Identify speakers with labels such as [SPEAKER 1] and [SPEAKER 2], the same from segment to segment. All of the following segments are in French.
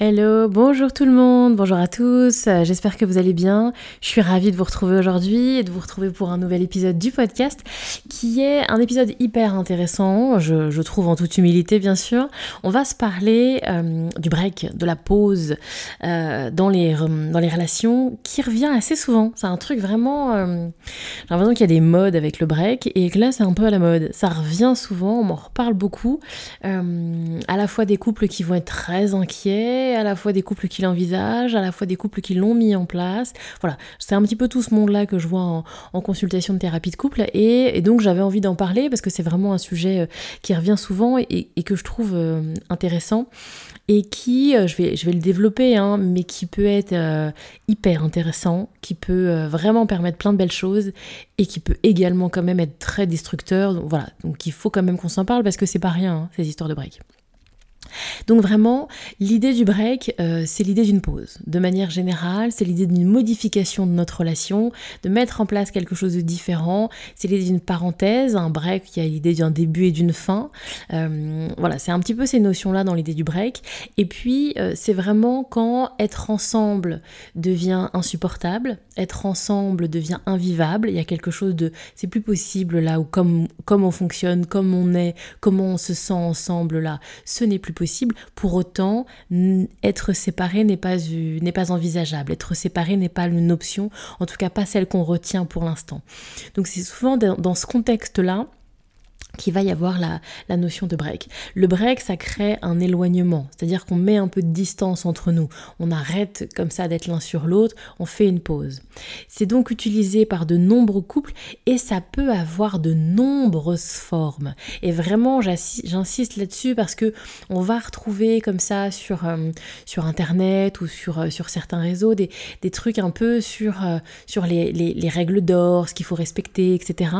[SPEAKER 1] Hello, bonjour tout le monde, bonjour à tous, euh, j'espère que vous allez bien. Je suis ravie de vous retrouver aujourd'hui et de vous retrouver pour un nouvel épisode du podcast qui est un épisode hyper intéressant, je, trouve en toute humilité bien sûr. On va se parler euh, du break, de la pause euh, dans, les, dans les relations qui revient assez souvent. C'est un truc vraiment... j'ai l'impression qu'il y a des modes avec le break et que là c'est un peu à la mode. Ça revient souvent, on m'en reparle beaucoup. à la fois des couples qui vont être très inquiets à la fois des couples qui l'envisagent, à la fois des couples qui l'ont mis en place. Voilà, c'est un petit peu tout ce monde-là que je vois en, consultation de thérapie de couple. Et, donc j'avais envie d'en parler parce que c'est vraiment un sujet euh, qui revient souvent et, que je trouve euh, intéressant et qui, euh, je vais, je vais le développer, hein, mais qui peut être hyper intéressant, qui peut vraiment permettre plein de belles choses et qui peut également quand même être très destructeur. Donc voilà, donc il faut quand même qu'on s'en parle parce que c'est pas rien, hein, ces histoires de break. Donc vraiment, l'idée du break, euh, c'est l'idée d'une pause. De manière générale, c'est l'idée d'une modification de notre relation, de mettre en place quelque chose de différent. C'est l'idée d'une parenthèse, un break qui a l'idée d'un début et d'une fin. Euh, voilà, c'est un petit peu ces notions-là dans l'idée du break. Et puis, euh, c'est vraiment quand être ensemble devient insupportable, être ensemble devient invivable. Il y a quelque chose de, c'est plus possible là où comme, comme on fonctionne, comme on est, comment on se sent ensemble là, ce n'est plus possible. Pour autant, être séparé n'est pas, n'est pas envisageable. Être séparé n'est pas une option, en tout cas pas celle qu'on retient pour l'instant. Donc c'est souvent dans ce contexte-là qu'il va y avoir la, notion de break. Le break, ça crée un éloignement, c'est-à-dire qu'on met un peu de distance entre nous. On arrête comme ça d'être l'un sur l'autre, on fait une pause. C'est donc utilisé par de nombreux couples et ça peut avoir de nombreuses formes. Et vraiment, j'insiste là-dessus parce que on va retrouver comme ça sur, euh, Internet ou sur, euh, certains réseaux des, trucs un peu sur, euh, les règles d'or, ce qu'il faut respecter, etc.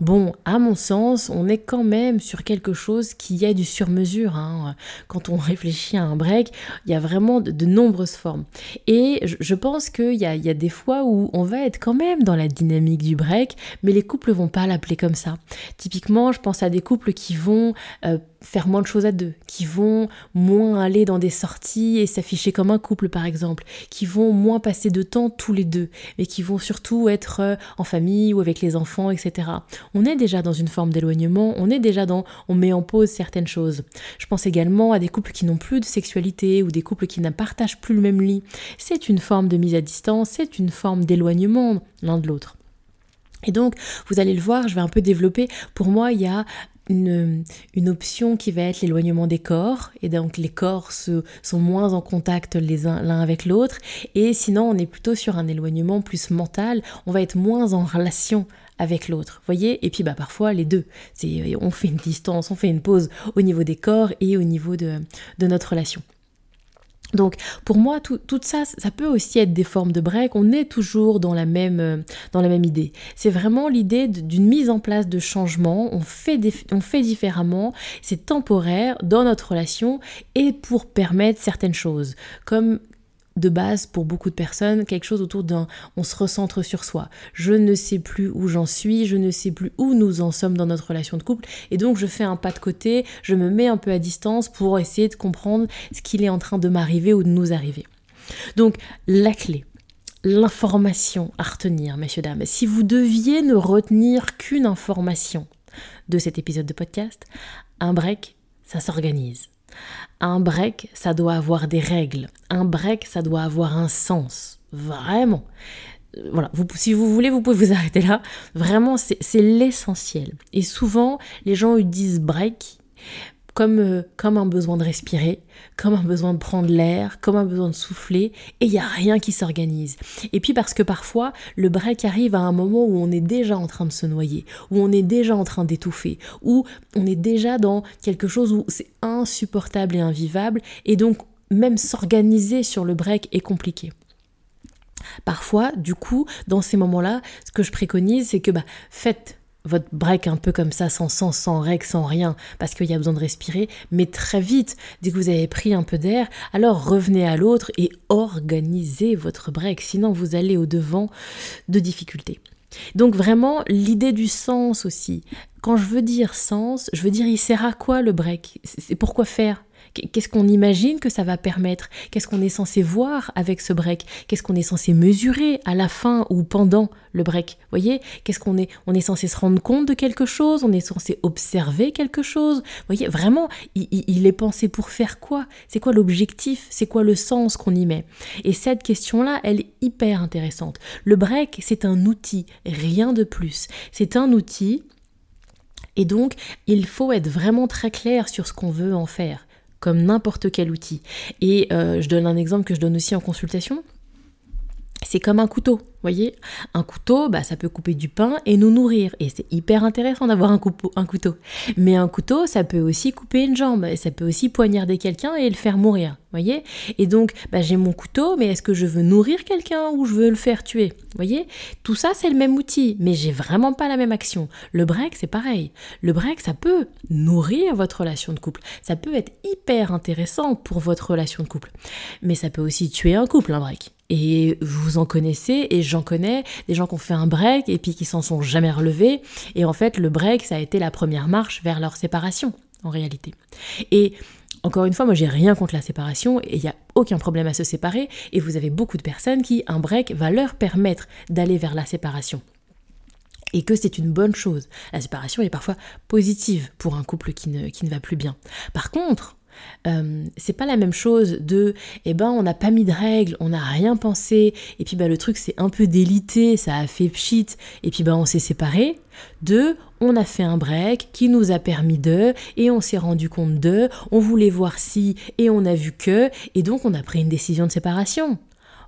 [SPEAKER 1] Bon, à mon sens, on est quand même sur quelque chose qui est du sur-mesure. Hein. Quand on réfléchit à un break, il y a vraiment de, nombreuses formes. Et je, pense qu'il y a, y a, des fois où on va être quand même dans la dynamique du break, mais les couples vont pas l'appeler comme ça. Typiquement, je pense à des couples qui vont euh, faire moins de choses à deux, qui vont moins aller dans des sorties et s'afficher comme un couple par exemple, qui vont moins passer de temps tous les deux, mais qui vont surtout être euh, en famille ou avec les enfants, etc. On est déjà dans une forme d'éloignement, on est déjà dans on met en pause certaines choses. Je pense également à des couples qui n'ont plus de sexualité ou des couples qui ne partagent plus le même lit. C'est une forme de mise à distance, c'est une forme d'éloignement l'un de l'autre. Et donc, vous allez le voir, je vais un peu développer. Pour moi, il y a une, option qui va être l'éloignement des corps, et donc les corps se, sont moins en contact les uns l'un avec l'autre, et sinon on est plutôt sur un éloignement plus mental, on va être moins en relation avec l'autre, voyez? Et puis bah parfois les deux, c'est on fait une distance, on fait une pause au niveau des corps et au niveau de notre relation. Donc pour moi, tout, ça, ça peut aussi être des formes de break. On est toujours dans la même, euh, dans la même idée. C'est vraiment l'idée d'une mise en place de changement. On fait, on fait différemment. C'est temporaire dans notre relation et pour permettre certaines choses, comme de base pour beaucoup de personnes quelque chose autour d'un on se recentre sur soi. Je ne sais plus où j'en suis, je ne sais plus où nous en sommes dans notre relation de couple et donc je fais un pas de côté, je me mets un peu à distance pour essayer de comprendre ce qu'il est en train de m'arriver ou de nous arriver. Donc la clé, l'information à retenir, messieurs, dames, si vous deviez ne retenir qu'une information de cet épisode de podcast, un break, ça s'organise. Un break, ça doit avoir des règles. Un break, ça doit avoir un sens. Vraiment. Voilà, si vous voulez, vous pouvez vous arrêter là. Vraiment, c'est l'essentiel. Et souvent, les gens disent break comme, euh, comme un besoin de respirer, comme un besoin de prendre l'air, comme un besoin de souffler, et il n'y a rien qui s'organise. Et puis parce que parfois, le break arrive à un moment où on est déjà en train de se noyer, où on est déjà en train d'étouffer, où on est déjà dans quelque chose où c'est insupportable et invivable, et donc même s'organiser sur le break est compliqué. Parfois, du coup, dans ces moments-là, ce que je préconise, c'est que bah, faites votre break un peu comme ça, sans sens, sans règles, sans rien, parce qu'il y a besoin de respirer, mais très vite, dès que vous avez pris un peu d'air, alors revenez à l'autre et organisez votre break, sinon vous allez au-devant de difficultés. Donc vraiment, l'idée du sens aussi. Quand je veux dire sens, je veux dire il sert à quoi le break? C'est pourquoi faire? Qu'est-ce qu'on imagine que ça va permettre? Qu'est-ce qu'on est censé voir avec ce break? Qu'est-ce qu'on est censé mesurer à la fin ou pendant le break? Voyez? Qu'est-ce qu'on est On est censé se rendre compte de quelque chose? On est censé observer quelque chose? Voyez? Vraiment, il, il est pensé pour faire quoi? C'est quoi l'objectif? C'est quoi le sens qu'on y met? Et cette question-là, elle est hyper intéressante. Le break, c'est un outil, rien de plus. C'est un outil et donc, il faut être vraiment très clair sur ce qu'on veut en faire comme n'importe quel outil. Et euh, je donne un exemple que je donne aussi en consultation. C'est comme un couteau, voyez Un couteau, bah, ça peut couper du pain et nous nourrir. Et c'est hyper intéressant d'avoir un, un, couteau. Mais un couteau, ça peut aussi couper une jambe. Et ça peut aussi poignarder quelqu'un et le faire mourir, voyez Et donc, bah, j'ai mon couteau, mais est-ce que je veux nourrir quelqu'un ou je veux le faire tuer voyez Tout ça, c'est le même outil, mais j'ai vraiment pas la même action. Le break, c'est pareil. Le break, ça peut nourrir votre relation de couple. Ça peut être hyper intéressant pour votre relation de couple. Mais ça peut aussi tuer un couple, un break. Et vous en connaissez, et j'en connais, des gens qui ont fait un break et puis qui s'en sont jamais relevés. Et en fait, le break, ça a été la première marche vers leur séparation, en réalité. Et encore une fois, moi j'ai rien contre la séparation et il n'y a aucun problème à se séparer. Et vous avez beaucoup de personnes qui, un break va leur permettre d'aller vers la séparation et que c'est une bonne chose. La séparation est parfois positive pour un couple qui ne, qui ne va plus bien. Par contre, euh, c'est pas la même chose de eh ben on n'a pas mis de règles, on n'a rien pensé, et puis bah le truc c'est un peu délité, ça a fait pchit, et puis bah on s'est séparés. De on a fait un break qui nous a permis de, et on s'est rendu compte de, on voulait voir si, et on a vu que, et donc on a pris une décision de séparation.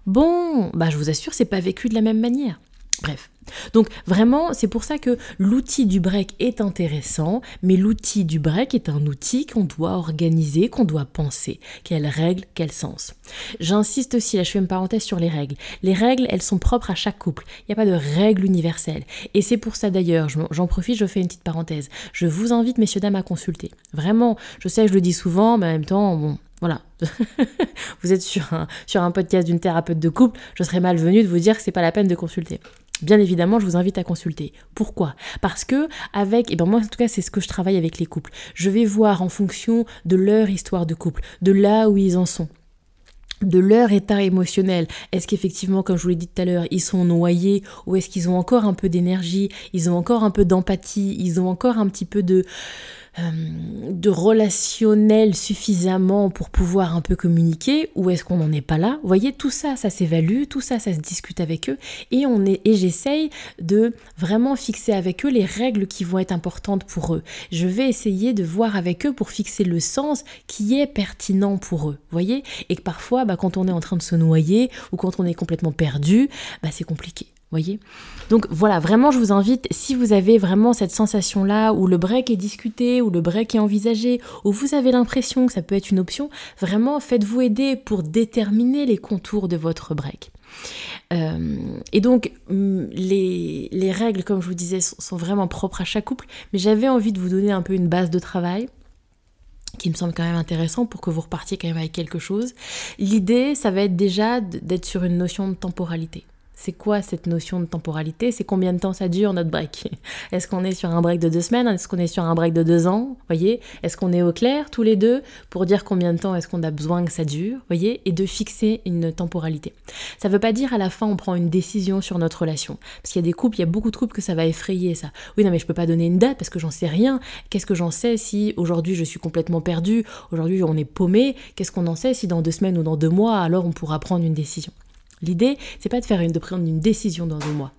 [SPEAKER 1] Bon, bah je vous assure, c'est pas vécu de la même manière. Bref. Donc vraiment, c'est pour ça que l'outil du break est intéressant, mais l'outil du break est un outil qu'on doit organiser, qu'on doit penser. Quelles règles, quel sens? J'insiste aussi, là je fais une parenthèse sur les règles. Les règles, elles sont propres à chaque couple. Il n'y a pas de règle universelle. Et c'est pour ça d'ailleurs, j'en profite, je fais une petite parenthèse. Je vous invite, messieurs, dames, à consulter. Vraiment, je sais, je le dis souvent, mais en même temps, bon, voilà. vous êtes sur un, sur un podcast d'une thérapeute de couple, je serais malvenue de vous dire que c'est pas la peine de consulter. Bien évidemment, je vous invite à consulter. Pourquoi? Parce que avec, et ben moi en tout cas c'est ce que je travaille avec les couples. Je vais voir en fonction de leur histoire de couple, de là où ils en sont de leur état émotionnel. Est-ce qu'effectivement, comme je vous l'ai dit tout à l'heure, ils sont noyés ou est-ce qu'ils ont encore un peu d'énergie, ils ont encore un peu d'empathie, ils ont encore un petit peu de euh, de relationnel suffisamment pour pouvoir un peu communiquer ou est-ce qu'on n'en est pas là? Vous voyez, tout ça, ça s'évalue, tout ça, ça se discute avec eux et on et j'essaye de vraiment fixer avec eux les règles qui vont être importantes pour eux. Je vais essayer de voir avec eux pour fixer le sens qui est pertinent pour eux. Vous voyez? Et que parfois, bah, quand on est en train de se noyer ou quand on est complètement perdu, bah, c'est compliqué voyez Donc voilà, vraiment je vous invite, si vous avez vraiment cette sensation-là, où le break est discuté, où le break est envisagé, où vous avez l'impression que ça peut être une option, vraiment faites-vous aider pour déterminer les contours de votre break. Euh, et donc, mm, les, les, règles, comme je vous disais, sont vraiment propres à chaque couple, mais j'avais envie de vous donner un peu une base de travail qui me semble quand même intéressant pour que vous repartiez quand même avec quelque chose. L'idée, ça va être déjà d'être sur une notion de temporalité. C'est quoi cette notion de temporalité? C'est combien de temps ça dure notre break? Est-ce qu'on est sur un break de deux semaines? Est-ce qu'on est sur un break de deux ans? Voyez? Est-ce qu'on est au clair tous les deux pour dire combien de temps est-ce qu'on a besoin que ça dure? Voyez? Et de fixer une temporalité. Ça ne veut pas dire à la fin on prend une décision sur notre relation. Parce qu'il y a des couples, il y a beaucoup de couples que ça va effrayer ça. Oui, non, mais je peux pas donner une date parce que j'en sais rien. Qu'est-ce que j'en sais si aujourd'hui je suis complètement perdue? Aujourd'hui on est paumé. Qu'est-ce qu'on en sait si dans deux semaines ou dans deux mois alors on pourra prendre une décision? L'idée, c'est pas de faire une, prendre une décision dans deux mois.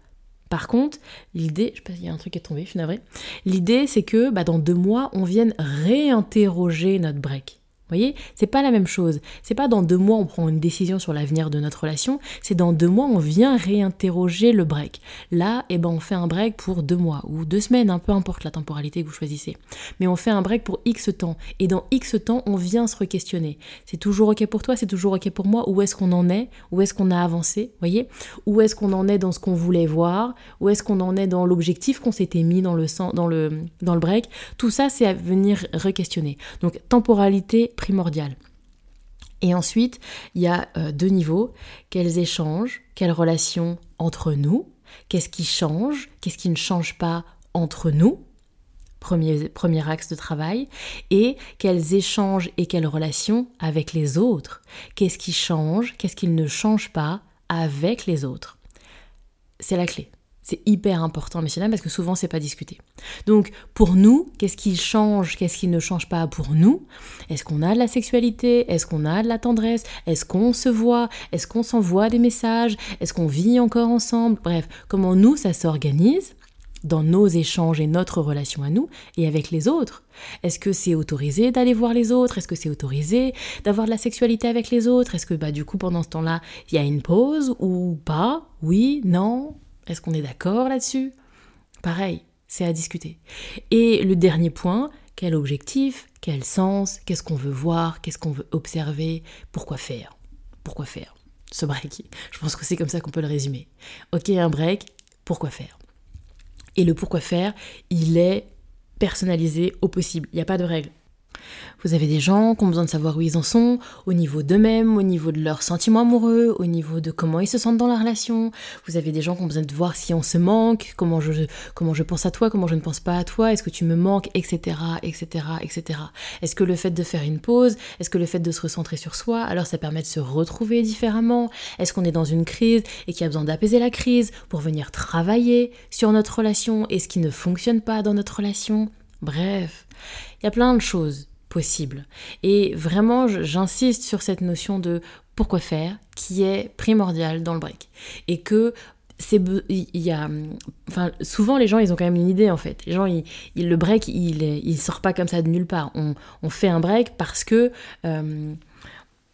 [SPEAKER 1] Par contre, l'idée, je sais pas s'il y a un truc qui est tombé, je suis navrée. L'idée, c'est que bah, dans deux mois, on vienne réinterroger notre break voyez, c'est pas la même chose. C'est pas dans deux mois on prend une décision sur l'avenir de notre relation, c'est dans deux mois on vient réinterroger le break. Là, eh ben on fait un break pour deux mois ou deux semaines, hein, peu importe la temporalité que vous choisissez. Mais on fait un break pour X temps et dans X temps on vient se re-questionner. C'est toujours ok pour toi, c'est toujours ok pour moi. Où est-ce qu'on en est? Où est-ce qu'on a avancé? Voyez? Où est-ce qu'on en est dans ce qu'on voulait voir? Où est-ce qu'on en est dans l'objectif qu'on s'était mis dans le, dans, le, dans le break? Tout ça, c'est à venir re-questionner. Donc temporalité Et ensuite, il y a euh, deux niveaux. Quels échanges, quelles relations entre nous, qu'est-ce qui change, qu'est-ce qui ne change pas entre nous, premier, premier axe de travail, et quels échanges et quelles relations avec les autres, qu'est-ce qui change, qu'est-ce qui ne change pas avec les autres. C'est la clé. C'est hyper important, messieurs dames, parce que souvent c'est pas discuté. Donc, pour nous, qu'est-ce qui change, qu'est-ce qui ne change pas pour nous? Est-ce qu'on a de la sexualité? Est-ce qu'on a de la tendresse? Est-ce qu'on se voit? Est-ce qu'on s'envoie des messages? Est-ce qu'on vit encore ensemble? Bref, comment nous, ça s'organise dans nos échanges et notre relation à nous et avec les autres? Est-ce que c'est autorisé d'aller voir les autres? Est-ce que c'est autorisé d'avoir de la sexualité avec les autres? Est-ce que bah du coup pendant ce temps-là, il y a une pause ou pas? Oui, non? Est-ce qu'on est, d'accord là-dessus? Pareil, c'est à discuter. Et le dernier point, quel objectif, quel sens, qu'est-ce qu'on veut voir, qu'est-ce qu'on veut observer, pourquoi faire? Pourquoi faire? Ce break Je pense que c'est comme ça qu'on peut le résumer. Ok, un break, pourquoi faire? Et le pourquoi faire, il est personnalisé au possible. Il n'y a pas de règle. Vous avez des gens qui ont besoin de savoir où ils en sont, au niveau d'eux-mêmes, au niveau de leurs sentiments amoureux, au niveau de comment ils se sentent dans la relation. Vous avez des gens qui ont besoin de voir si on se manque, comment je, pense à toi, comment je ne pense pas à toi, est-ce que tu me manques, etc., etc., etc. Est-ce que le fait de faire une pause, est-ce que le fait de se recentrer sur soi, alors ça permet de se retrouver différemment? Est-ce qu'on est dans une crise et qu'il y a besoin d'apaiser la crise pour venir travailler sur notre relation et ce qui ne fonctionne pas dans notre relation? Bref, il y a plein de choses possibles. Et vraiment, j'insiste sur cette notion de pourquoi faire qui est primordiale dans le break. Et que il y a enfin souvent les gens ils ont quand même une idée en fait les gens ils, le break il il sort pas comme ça de nulle part on, on fait un break parce que euh,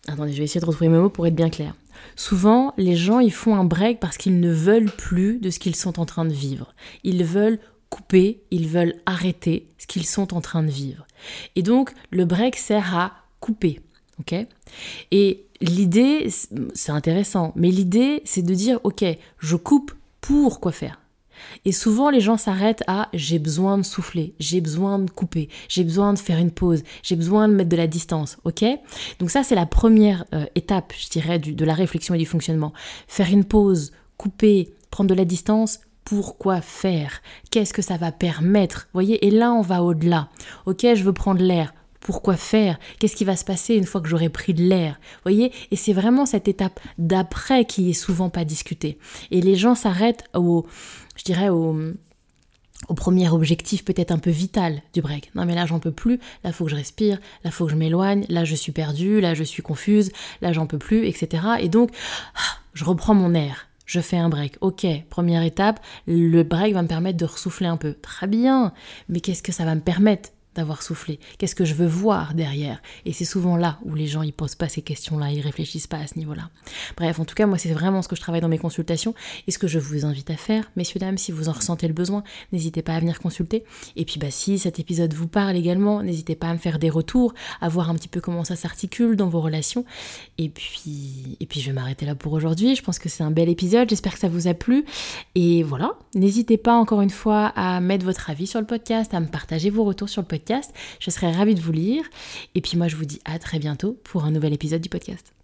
[SPEAKER 1] attendez je vais essayer de retrouver mes mots pour être bien clair souvent les gens ils font un break parce qu'ils ne veulent plus de ce qu'ils sont en train de vivre ils veulent couper, ils veulent arrêter ce qu'ils sont en train de vivre. Et donc, le break sert à couper. ok? Et l'idée, c'est intéressant, mais l'idée, c'est de dire, ok, je coupe pour quoi faire? Et souvent, les gens s'arrêtent à j'ai besoin de souffler, j'ai besoin de couper, j'ai besoin de faire une pause, j'ai besoin de mettre de la distance, ok? Donc ça, c'est la première euh, étape, je dirais, de la réflexion et du fonctionnement. Faire une pause, couper, prendre de la distance, pourquoi faire Qu'est-ce que ça va permettre voyez Et là, on va au-delà. Ok, je veux prendre l'air. Pourquoi faire Qu'est-ce qui va se passer une fois que j'aurai pris de l'air voyez Et c'est vraiment cette étape d'après qui est souvent pas discutée. Et les gens s'arrêtent au, je dirais, au, au premier objectif peut-être un peu vital du break. Non mais là j'en peux plus, là faut que je respire, là faut que je m'éloigne, là je suis perdue, là je suis confuse, là j'en peux plus, etc. Et donc ah, je reprends mon air je fais un break. Ok, première étape, le break va me permettre de ressouffler un peu. Très bien, mais qu'est-ce que ça va me permettre? D'avoir soufflé Qu'est-ce que je veux voir derrière? Et c'est souvent là où les gens ils posent pas ces questions-là, ils réfléchissent pas à ce niveau-là. Bref, en tout cas, moi c'est vraiment ce que je travaille dans mes consultations et ce que je vous invite à faire, messieurs dames, si vous en ressentez le besoin, n'hésitez pas à venir consulter. Et puis bah si cet épisode vous parle également, n'hésitez pas à me faire des retours, à voir un petit peu comment ça s'articule dans vos relations. Et puis et puis je vais m'arrêter là pour aujourd'hui. Je pense que c'est un bel épisode. J'espère que ça vous a plu. Et voilà, n'hésitez pas encore une fois à mettre votre avis sur le podcast, à me partager vos retours sur le podcast je serais ravie de vous lire. Et puis moi, je vous dis à très bientôt pour un nouvel épisode du podcast.